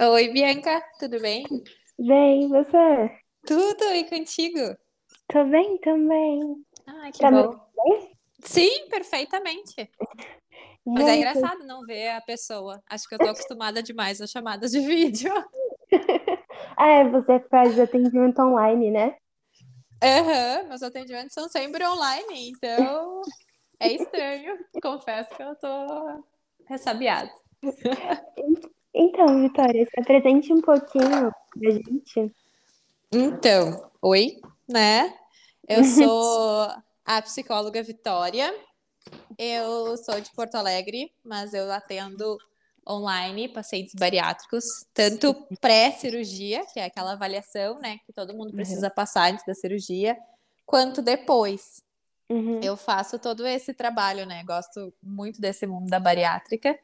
Oi, Bianca, tudo bem? Bem, você? Tudo e contigo? Tô bem também. Ah, que Tá bom. bem? Sim, perfeitamente. Mas é Gente, engraçado não ver a pessoa. Acho que eu tô acostumada demais às chamadas de vídeo. ah, é, você faz atendimento online, né? Aham, meus atendimentos são sempre online, então é estranho. Confesso que eu tô ressabiada. Então, Vitória, se apresente um pouquinho pra gente. Então, oi, né? Eu sou a psicóloga Vitória. Eu sou de Porto Alegre, mas eu atendo online pacientes bariátricos, tanto pré-cirurgia, que é aquela avaliação, né, que todo mundo precisa passar antes da cirurgia, quanto depois. Uhum. Eu faço todo esse trabalho, né? Gosto muito desse mundo da bariátrica.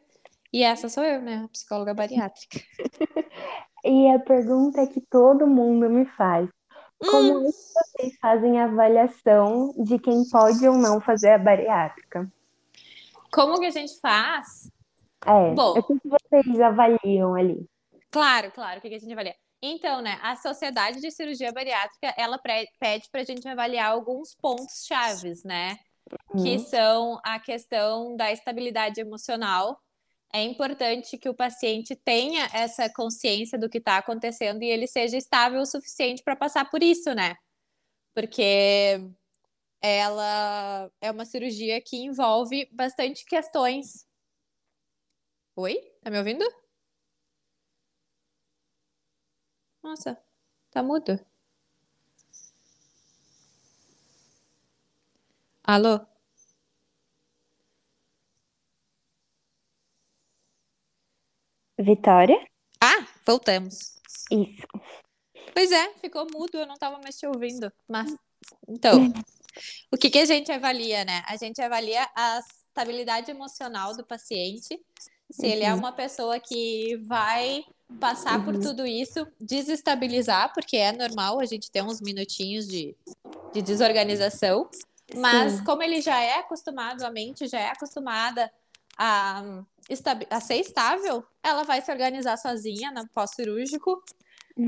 E essa sou eu, né? A psicóloga bariátrica. E a pergunta que todo mundo me faz: como é que vocês fazem a avaliação de quem pode ou não fazer a bariátrica? Como que a gente faz? É, Bom. o que que vocês avaliam ali? Claro, claro, o que que a gente avalia? Então, né, a Sociedade de Cirurgia Bariátrica, ela pede para a gente avaliar alguns pontos chaves, né? Que Uhum. são a questão da estabilidade emocional. É importante que o paciente tenha essa consciência do que está acontecendo e ele seja estável o suficiente para passar por isso, né? Porque ela é uma cirurgia que envolve bastante questões. Oi? Tá me ouvindo? Nossa, tá mudo. Alô? Vitória? Ah, voltamos. Isso. Pois é, ficou mudo, eu não tava mais te ouvindo. Mas, então, o que que a gente avalia, né? A gente avalia a estabilidade emocional do paciente, se ele é Uhum. uma pessoa que vai passar por Uhum. tudo isso, desestabilizar, porque é normal a gente ter uns minutinhos de, de desorganização, mas Sim. como ele já é acostumado, a mente já é acostumada a, a ser estável, ela vai se organizar sozinha no pós-cirúrgico.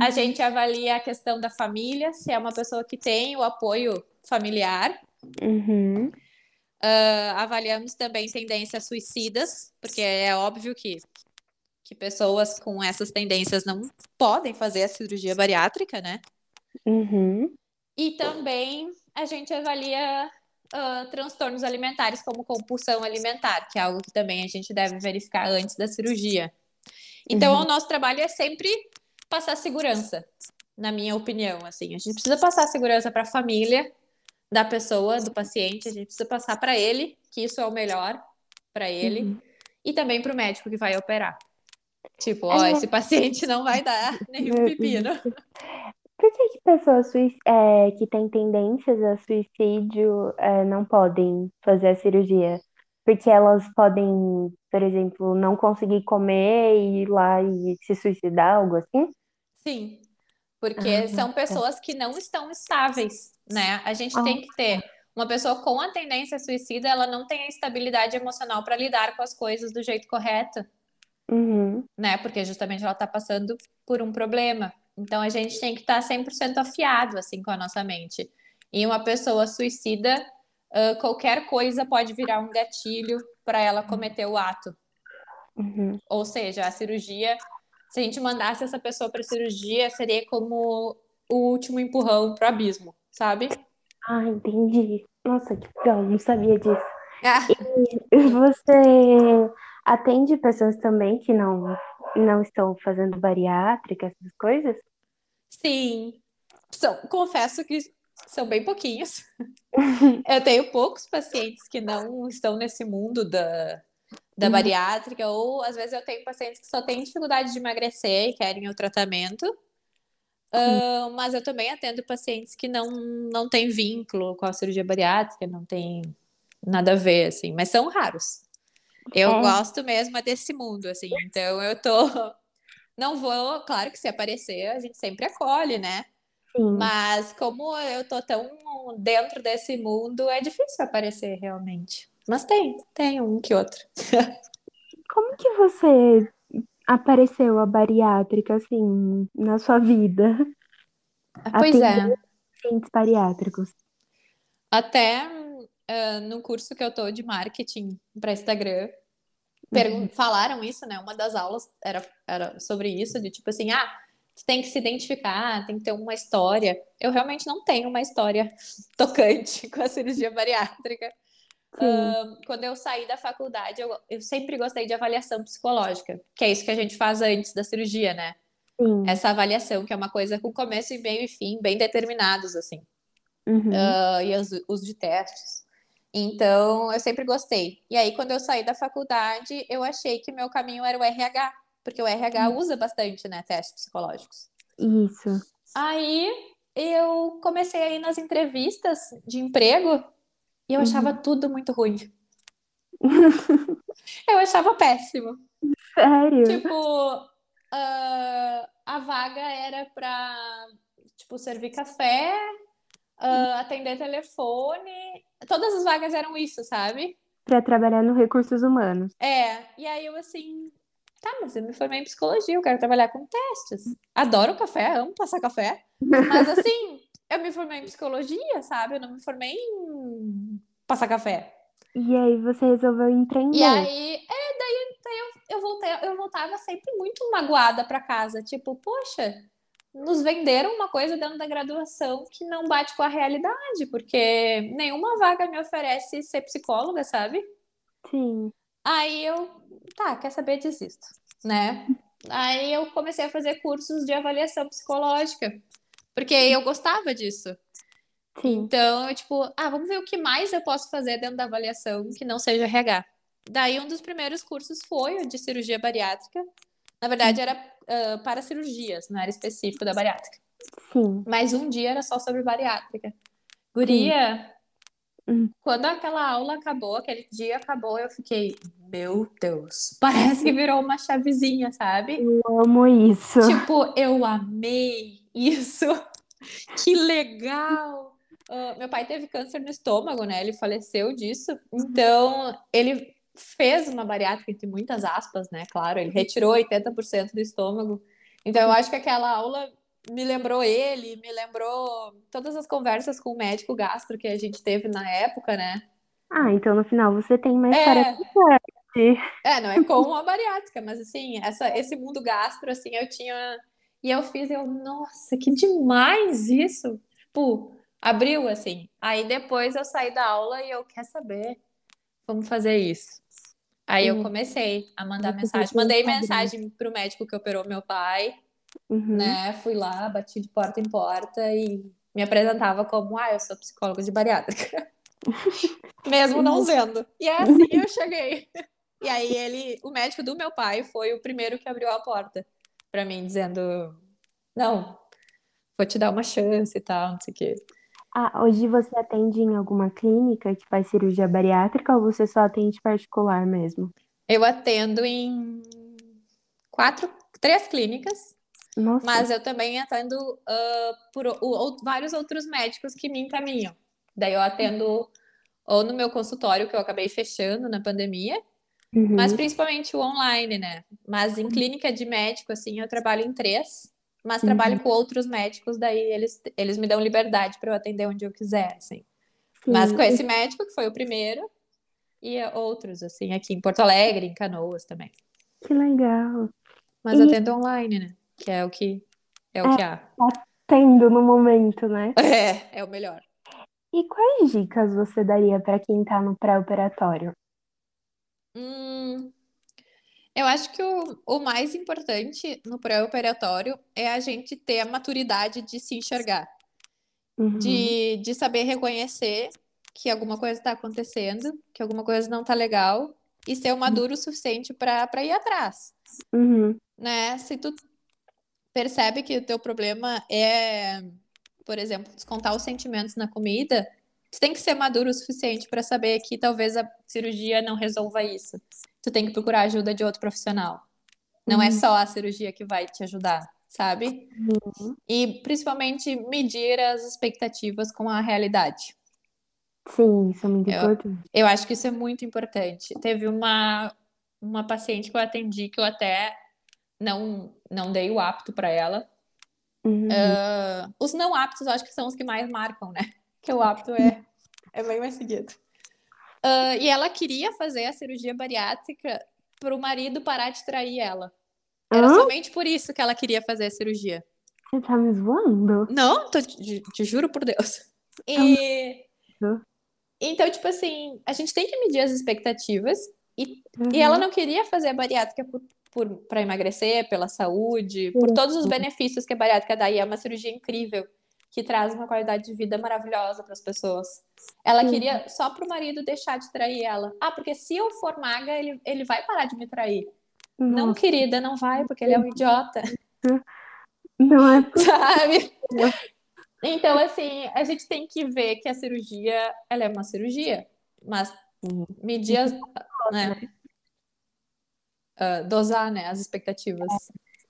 A Uhum. gente avalia a questão da família, se é uma pessoa que tem o apoio familiar. Uhum. Ah, avaliamos também tendências suicidas, porque é óbvio que, que pessoas com essas tendências não podem fazer a cirurgia bariátrica, né? Uhum. E também a gente avalia ah, transtornos alimentares, como compulsão alimentar, que é algo que também a gente deve verificar antes da cirurgia. Então, Uhum. o nosso trabalho é sempre passar segurança, na minha opinião. Assim, a gente precisa passar segurança para a família da pessoa, do paciente, a gente precisa passar para ele que isso é o melhor para ele Uhum. e também para o médico que vai operar. Tipo, ó, É. esse paciente não vai dar nenhum pepino. Por que que pessoas é, que têm tendências a suicídio é, não podem fazer a cirurgia? Porque elas podem, por exemplo, não conseguir comer e ir lá e se suicidar, algo assim? Sim, porque Ah, são tá. pessoas que não estão estáveis, né? A gente Ah. tem que ter uma pessoa com a tendência suicida, ela não tem a estabilidade emocional para lidar com as coisas do jeito correto, Uhum. né? Porque justamente ela está passando por um problema. Então a gente tem que estar 100% afiado assim com a nossa mente. E uma pessoa suicida, ah, qualquer coisa pode virar um gatilho para ela cometer o ato. Uhum. Ou seja, a cirurgia, se a gente mandasse essa pessoa para cirurgia, seria como o último empurrão pro abismo, sabe? Ah, entendi. Nossa, que legal, não sabia disso. Ah, Você atende pessoas também que não, não estão fazendo bariátrica, essas coisas? Sim. São, confesso que são bem pouquinhos. Eu tenho poucos pacientes que não estão nesse mundo da, da Uhum. bariátrica, ou às vezes eu tenho pacientes que só têm dificuldade de emagrecer e querem o tratamento. Ah, mas eu também atendo pacientes que não, não têm vínculo com a cirurgia bariátrica, não tem nada a ver, assim, mas são raros. Eu É. gosto mesmo é desse mundo, assim, então eu tô. Não vou, claro que se aparecer, a gente sempre acolhe, né? Sim. Mas como eu tô tão dentro desse mundo, é difícil aparecer realmente. Mas tem, tem um que outro. Como que você apareceu a bariátrica, assim, na sua vida? Pois Atender é. pacientes bariátricos. Até ah, no curso que eu tô de marketing para Instagram, Uhum. falaram isso, né? Uma das aulas era, era sobre isso, de tipo assim, ah, tu tem que se identificar, tem que ter uma história. Eu realmente não tenho uma história tocante com a cirurgia bariátrica. Quando eu saí da faculdade, eu, eu sempre gostei de avaliação psicológica, que é isso que a gente faz antes da cirurgia, né? sim. Essa avaliação, que é uma coisa com começo e meio e fim, bem determinados, assim. Uhum. Ah, e os, os de testes. Então, eu sempre gostei. E aí, quando eu saí da faculdade, eu achei que meu caminho era o RH, porque o RH usa bastante, né, testes psicológicos. Isso. Aí, eu comecei a ir nas entrevistas de emprego e eu Uhum. achava tudo muito ruim. Eu achava péssimo. Sério? Tipo, ah, a vaga era pra, tipo, servir café, ah, atender telefone. Todas as vagas eram isso, sabe? Pra trabalhar no recursos humanos. É, e aí eu assim, tá, mas eu me formei em psicologia, eu quero trabalhar com testes. Adoro café, amo passar café. Mas assim, eu me formei em psicologia, sabe? Eu não me formei em passar café. E aí você resolveu empreender. E aí, é, daí, daí eu, eu voltei, eu voltava sempre muito magoada pra casa, tipo, poxa, nos venderam uma coisa dentro da graduação que não bate com a realidade, porque nenhuma vaga me oferece ser psicóloga, sabe? Sim. Aí eu, tá, quer saber, desisto, né? Aí eu comecei a fazer cursos de avaliação psicológica, porque eu gostava disso. Sim. Então, eu, tipo, ah, vamos ver o que mais eu posso fazer dentro da avaliação que não seja RH. Daí, um dos primeiros cursos foi o de cirurgia bariátrica. Na verdade, era ah, para cirurgias, não era específico da bariátrica. Sim. Mas um dia era só sobre bariátrica. Guria, Hum. quando aquela aula acabou, aquele dia acabou, eu fiquei, meu Deus, parece que virou uma chavezinha, sabe? Eu amo isso. Tipo, eu amei isso. Que legal! Ah, meu pai teve câncer no estômago, né? Ele faleceu disso. Então, ele fez uma bariátrica, entre muitas aspas, né? Claro, ele retirou 80% do estômago. Então, eu acho que aquela aula me lembrou ele, me lembrou todas as conversas com o médico gastro que a gente teve na época, né? Ah, então no final você tem história É, completa. é, não é como a bariátrica, mas assim, essa, esse mundo gastro, assim, eu tinha. E eu fiz, eu, nossa, que demais isso! Tipo, abriu assim. Aí depois eu saí da aula e eu, quer saber? Vamos fazer isso. Aí eu comecei a mandar mensagem. Mandei Instagram. mensagem pro médico que operou meu pai, Uhum. né? Fui lá, bati de porta em porta e me apresentava como, ah, eu sou psicóloga de bariátrica. Mesmo não sendo. E é assim eu cheguei. E aí ele, o médico do meu pai foi o primeiro que abriu a porta pra mim, dizendo, não, vou te dar uma chance e tal, não sei o quê. Ah, hoje você atende em alguma clínica que faz cirurgia bariátrica ou você só atende particular mesmo? Eu atendo em quatro, três clínicas, Nossa, mas eu também atendo ah, por o- o- vários outros médicos que me encaminham. Daí eu atendo ou no meu consultório, que eu acabei fechando na pandemia, uhum. mas principalmente o online, né? Mas em clínica de médico, assim, eu trabalho em três, mas trabalho com outros médicos, daí eles, eles me dão liberdade para eu atender onde eu quiser, assim. Mas com esse médico, que foi o primeiro, e outros, assim, aqui em Porto Alegre, em Canoas também. Que legal. Mas E- atendo online, né? Que é o que é o que há. Tendo no momento, né? É, é o melhor. E quais dicas você daria para quem tá no pré-operatório? Hum, eu acho que o, o mais importante no pré-operatório é a gente ter a maturidade de se enxergar, Uhum. de, de saber reconhecer que alguma coisa está acontecendo, que alguma coisa não tá legal, e ser maduro o suficiente para para ir atrás. Uhum. né? Se tu percebe que o teu problema é, por exemplo, descontar os sentimentos na comida, tu tem que ser maduro o suficiente para saber que talvez a cirurgia não resolva isso. Tu tem que procurar ajuda de outro profissional. Não é Uhum. só a cirurgia que vai te ajudar, sabe? Uhum. E principalmente medir as expectativas com a realidade. Sim, isso é muito Eu- importante. Eu acho que isso é muito importante. Teve uma, uma paciente que eu atendi que eu até não, não dei o apto para ela. Uhum. Uh, os não aptos, eu acho que são os que mais marcam, né? Que o apto é, é bem mais seguido. Uh, e ela queria fazer a cirurgia bariátrica para o marido parar de trair ela. Era Hã? somente por isso que ela queria fazer a cirurgia. Você tá me zoando? Não, tô- te, te juro por Deus. E, Uhum. então, tipo assim, a gente tem que medir as expectativas. E, Uhum. e ela não queria fazer a bariátrica por, por, para emagrecer, pela saúde, por todos os benefícios que a bariátrica dá. E é uma cirurgia incrível, que traz uma qualidade de vida maravilhosa para as pessoas. Ela Sim. queria só pro marido deixar de trair ela. Ah, porque se eu for magra, ele, ele vai parar de me trair. Não, Nossa, querida, não vai, porque ele é um idiota. não é sabe? Então, assim, a gente tem que ver que a cirurgia, ela é uma cirurgia, mas medir as, né? Ah, dosar, né, as expectativas.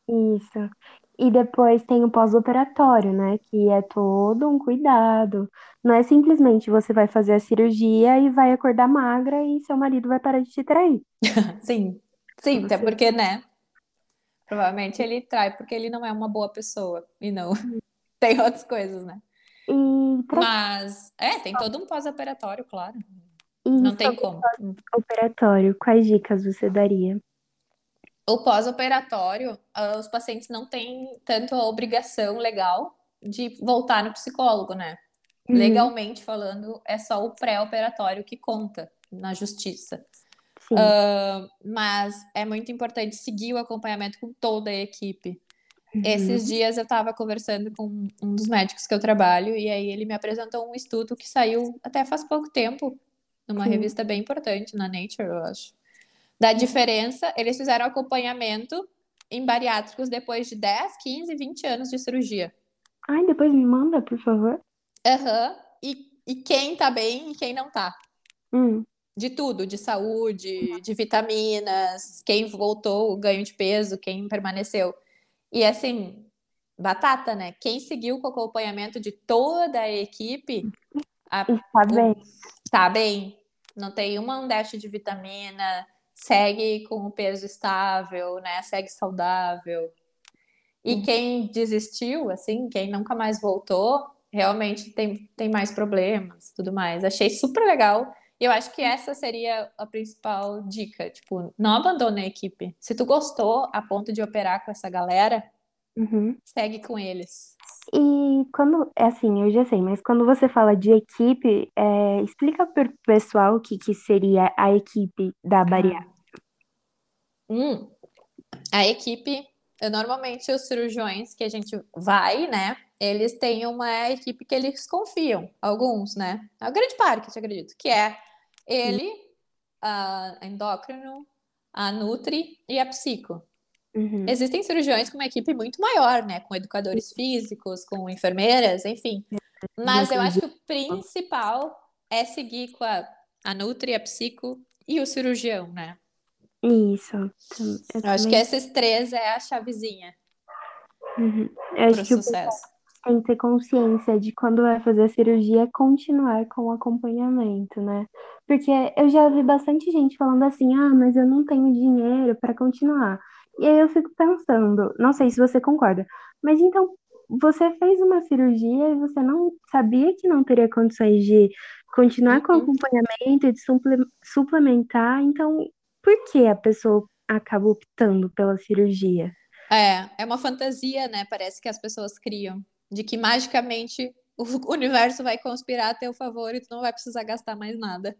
Isso. E depois tem o pós-operatório, né? Que é todo um cuidado. Não é simplesmente você vai fazer a cirurgia e vai acordar magra e seu marido vai parar de te trair. Sim, sim, até porque, né? Provavelmente ele trai porque ele não é uma boa pessoa e não tem outras coisas, né? E Mas, é, tem todo um pós-operatório, claro. e Não tem como. operatório, quais dicas você daria? O pós-operatório, ah, os pacientes não têm tanto a obrigação legal de voltar no psicólogo, né? Uhum. Legalmente falando, é só o pré-operatório que conta na justiça. Ah, mas é muito importante seguir o acompanhamento com toda a equipe. Uhum. Esses dias eu estava conversando com um dos médicos que eu trabalho, e aí ele me apresentou um estudo que saiu até faz pouco tempo, numa Sim. revista bem importante, na Nature, eu acho. Da diferença, eles fizeram acompanhamento em bariátricos depois de 10, 15, 20 anos de cirurgia. Ai, depois me manda, por favor. Aham. E, e quem tá bem e quem não tá. Hum, De tudo, de saúde, de vitaminas, quem voltou, o ganho de peso, quem permaneceu. E assim, batata, né? Quem seguiu com o acompanhamento de toda a equipe a- está bem. tá bem. Não tem uma um déficit de vitamina, segue com o peso estável, né? Segue saudável. E Uhum. quem desistiu, assim, quem nunca mais voltou, realmente tem, tem mais problemas, tudo mais. Achei super legal. E eu acho que essa seria a principal dica, tipo, não abandone a equipe. Se tu gostou a ponto de operar com essa galera, Uhum. segue com eles. E quando, é assim, eu já sei, mas quando você fala de equipe, é, explica para o pessoal o que, que seria a equipe da bariátrica. Hum, a equipe, eu, normalmente os cirurgiões que a gente vai, né? Eles têm uma equipe que eles confiam, alguns, né? A grande parte, eu acredito, que é ele, a endócrino, a nutri e a psico. Uhum. Existem cirurgiões com uma equipe muito maior, né? Com educadores físicos, com enfermeiras, enfim. Mas eu acho que o principal é seguir com a, a nutri, a psico e o cirurgião, né? Isso. Eu Eu acho que esses três é a chavezinha Uhum. Eu acho o que o sucesso. tem que ter consciência de quando vai fazer a cirurgia, continuar com o acompanhamento, né? Porque eu já vi bastante gente falando assim, ah, mas eu não tenho dinheiro para continuar. E aí eu fico pensando, não sei se você concorda, mas então você fez uma cirurgia e você não sabia que não teria condições de continuar com o Uhum. acompanhamento e de suple- suplementar, então por que a pessoa acaba optando pela cirurgia? É, é uma fantasia, né? Parece que as pessoas criam de que magicamente o universo vai conspirar a teu favor e tu não vai precisar gastar mais nada.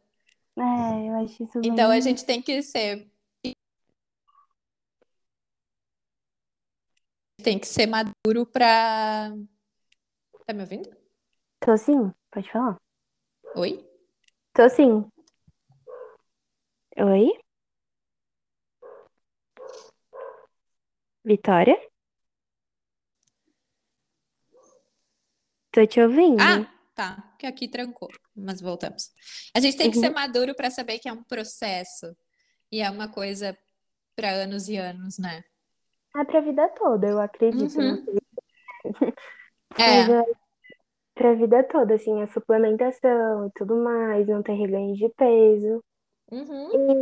É, eu acho isso Então a bem... gente tem que ser tem que ser maduro pra. Tá me ouvindo? Tô sim, pode falar. Oi? Tô sim. Oi? Vitória? Tô te ouvindo. Ah, tá. Que aqui trancou, mas voltamos. A gente tem que Uhum. ser maduro para saber que é um processo e é uma coisa para anos e anos, né? É pra vida toda, eu acredito. Uhum. Não sei. É. É pra vida toda, assim, a suplementação e tudo mais, não ter reganho de peso. Uhum.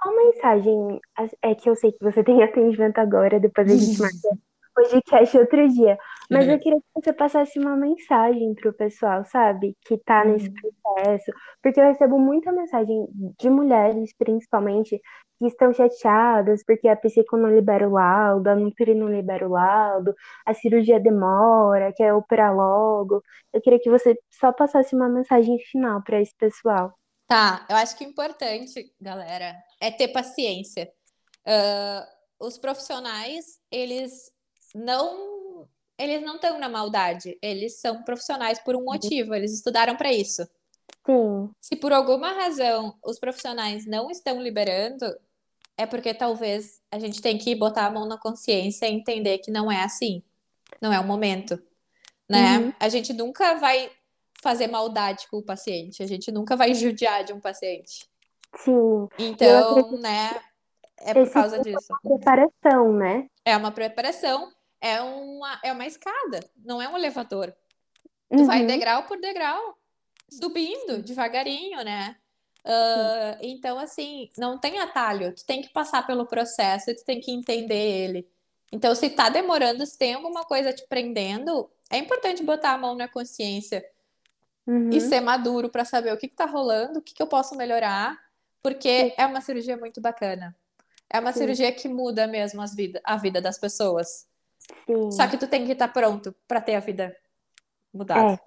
qual mensagem é que eu sei que você tem atendimento agora, depois a gente marca o podcast outro dia. Mas eu queria que você passasse uma mensagem para o pessoal, sabe? Que tá nesse Hum. processo. Porque eu recebo muita mensagem de mulheres, principalmente, que estão chateadas porque a psico não libera o laudo, a Nutri não libera o laudo, a cirurgia demora, quer operar logo. Eu queria que você só passasse uma mensagem final para esse pessoal. Tá, eu acho que o importante, galera, é ter paciência. Ah, os profissionais, eles não, eles não estão na maldade. Eles são profissionais por um motivo. Eles estudaram para isso. Sim, Se por alguma razão os profissionais não estão liberando, é porque talvez a gente tem que botar a mão na consciência e entender que não é assim. Não é o momento, né? Uhum. A gente nunca vai fazer maldade com o paciente. A gente nunca vai judiar de um paciente. sim. Então, né? É por causa disso. preparação, né? É uma preparação, é uma, é uma escada, não é um elevador. Tu vai Uhum, degrau por degrau, subindo devagarinho, né? Ah, então, assim, não tem atalho, tu tem que passar pelo processo e tu tem que entender ele. Então, se tá demorando, se tem alguma coisa te prendendo, é importante botar a mão na consciência uhum, e ser maduro para saber o que que tá rolando, o que que eu posso melhorar, porque é uma cirurgia muito bacana. É uma sim, cirurgia que muda mesmo as vida, a vida das pessoas. Só sim. que tu tem que estar pronto para ter a vida mudada.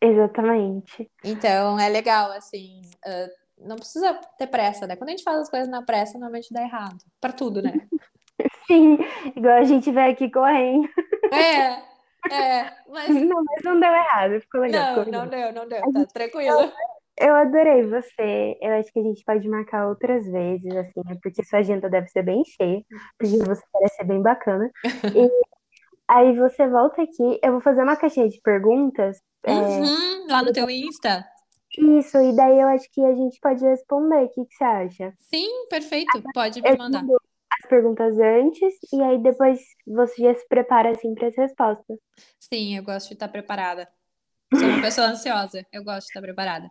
É, exatamente. Então é legal, assim, ah, não precisa ter pressa, né? Quando a gente faz as coisas na pressa, normalmente dá errado. Para tudo, né? Sim, igual a gente vai aqui correndo. É, é, mas Não, mas não deu errado, ficou legal, ficou não, não legal. deu, não deu, tá gente- tranquilo. Eu adorei você. Eu acho que a gente pode marcar outras vezes, assim, né? Porque sua agenda deve ser bem cheia, porque você parece ser bem bacana. E aí você volta aqui, eu vou fazer uma caixinha de perguntas. é, Uhum, lá no teu Insta. isso, e daí eu acho que a gente pode responder. O que que você acha? Sim, perfeito, pode Eu me mandar. as perguntas antes, e aí depois você já se prepara, assim, para as respostas. Sim, eu gosto de estar preparada. Sou uma pessoa ansiosa, eu gosto de estar preparada.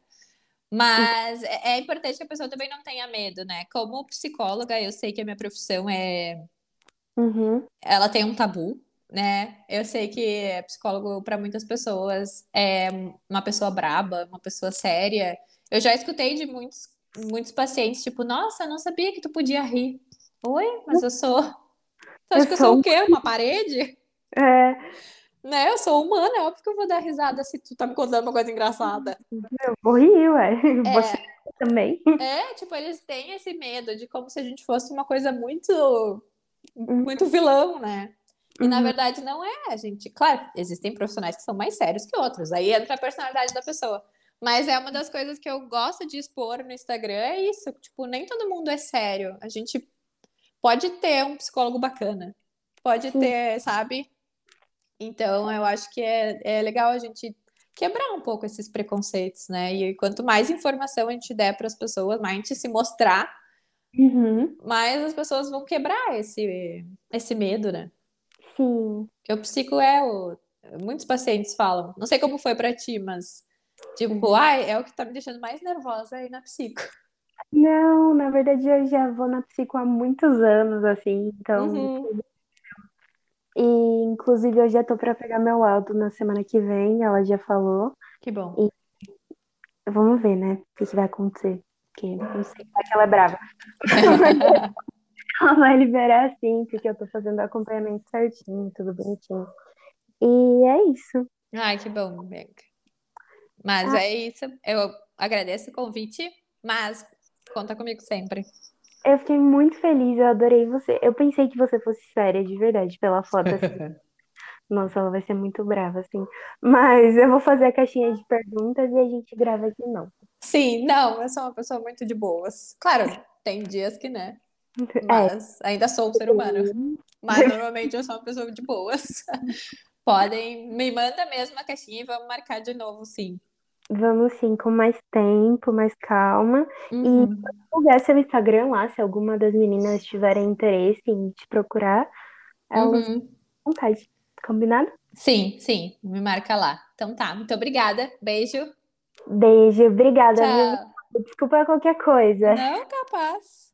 Mas é é importante que a pessoa também não tenha medo, né? Como psicóloga, eu sei que a minha profissão é Uhum, ela tem um tabu, né? Eu sei que psicólogo para muitas pessoas é uma pessoa braba, uma pessoa séria. Eu já escutei de muitos, muitos pacientes, tipo, nossa, eu não sabia que tu podia rir. Oi, mas eu sou. Tu acha que eu sou o quê? Uma parede? É, Né? Eu sou humana, é óbvio que eu vou dar risada se tu tá me contando uma coisa engraçada. eu vou rir, ué. Você É, também. é, tipo, eles têm esse medo de como se a gente fosse uma coisa muito, Uhum, muito vilão, né? E na uhum, verdade não é, a gente. Claro, existem profissionais que são mais sérios que outros, aí entra a personalidade da pessoa. Mas é uma das coisas que eu gosto de expor no Instagram, é isso. Tipo, nem todo mundo é sério. A gente pode ter um psicólogo bacana, pode ter, sabe? Então eu acho que é, é legal a gente quebrar um pouco esses preconceitos, né? E quanto mais informação a gente der para as pessoas, mais a gente se mostrar, uhum, mais as pessoas vão quebrar esse, esse medo, né? Sim. Porque o psico é o. Muitos pacientes falam, não sei como foi pra ti, mas tipo, Uhum. ai, é o que tá me deixando mais nervosa aí na psico. Não, na verdade eu já vou na psico há muitos anos, assim, então. Uhum, E inclusive eu já tô pra pegar meu laudo na semana que vem, ela já falou. que bom. E vamos ver, né, o que que vai acontecer. Porque não sei, vai que ela é brava. Ela vai liberar sim, porque eu tô fazendo o acompanhamento certinho, tudo bonitinho. E é isso. Ai, que bom, Bianca. Mas Ah, é isso. Eu agradeço o convite, mas conta comigo sempre. eu fiquei muito feliz, eu adorei você. Eu pensei que você fosse séria, de verdade, pela foto, assim. Nossa, ela vai ser muito brava, assim. Mas eu vou fazer a caixinha de perguntas e a gente grava aqui, não. Sim, não, eu sou uma pessoa muito de boas. Claro, tem dias que, né? É. Mas ainda sou um ser humano. Mas normalmente eu sou uma pessoa de boas. Podem, me manda mesmo a caixinha e vamos marcar de novo, sim. Vamos sim, com mais tempo, mais calma. E Uhum. divulgar seu Instagram lá, se alguma das meninas tiverem interesse em te procurar, elas Uhum. vontade. Combinado? Sim, sim, me marca lá. Então tá, muito obrigada. Beijo. Beijo, obrigada. Desculpa qualquer coisa. Não, capaz.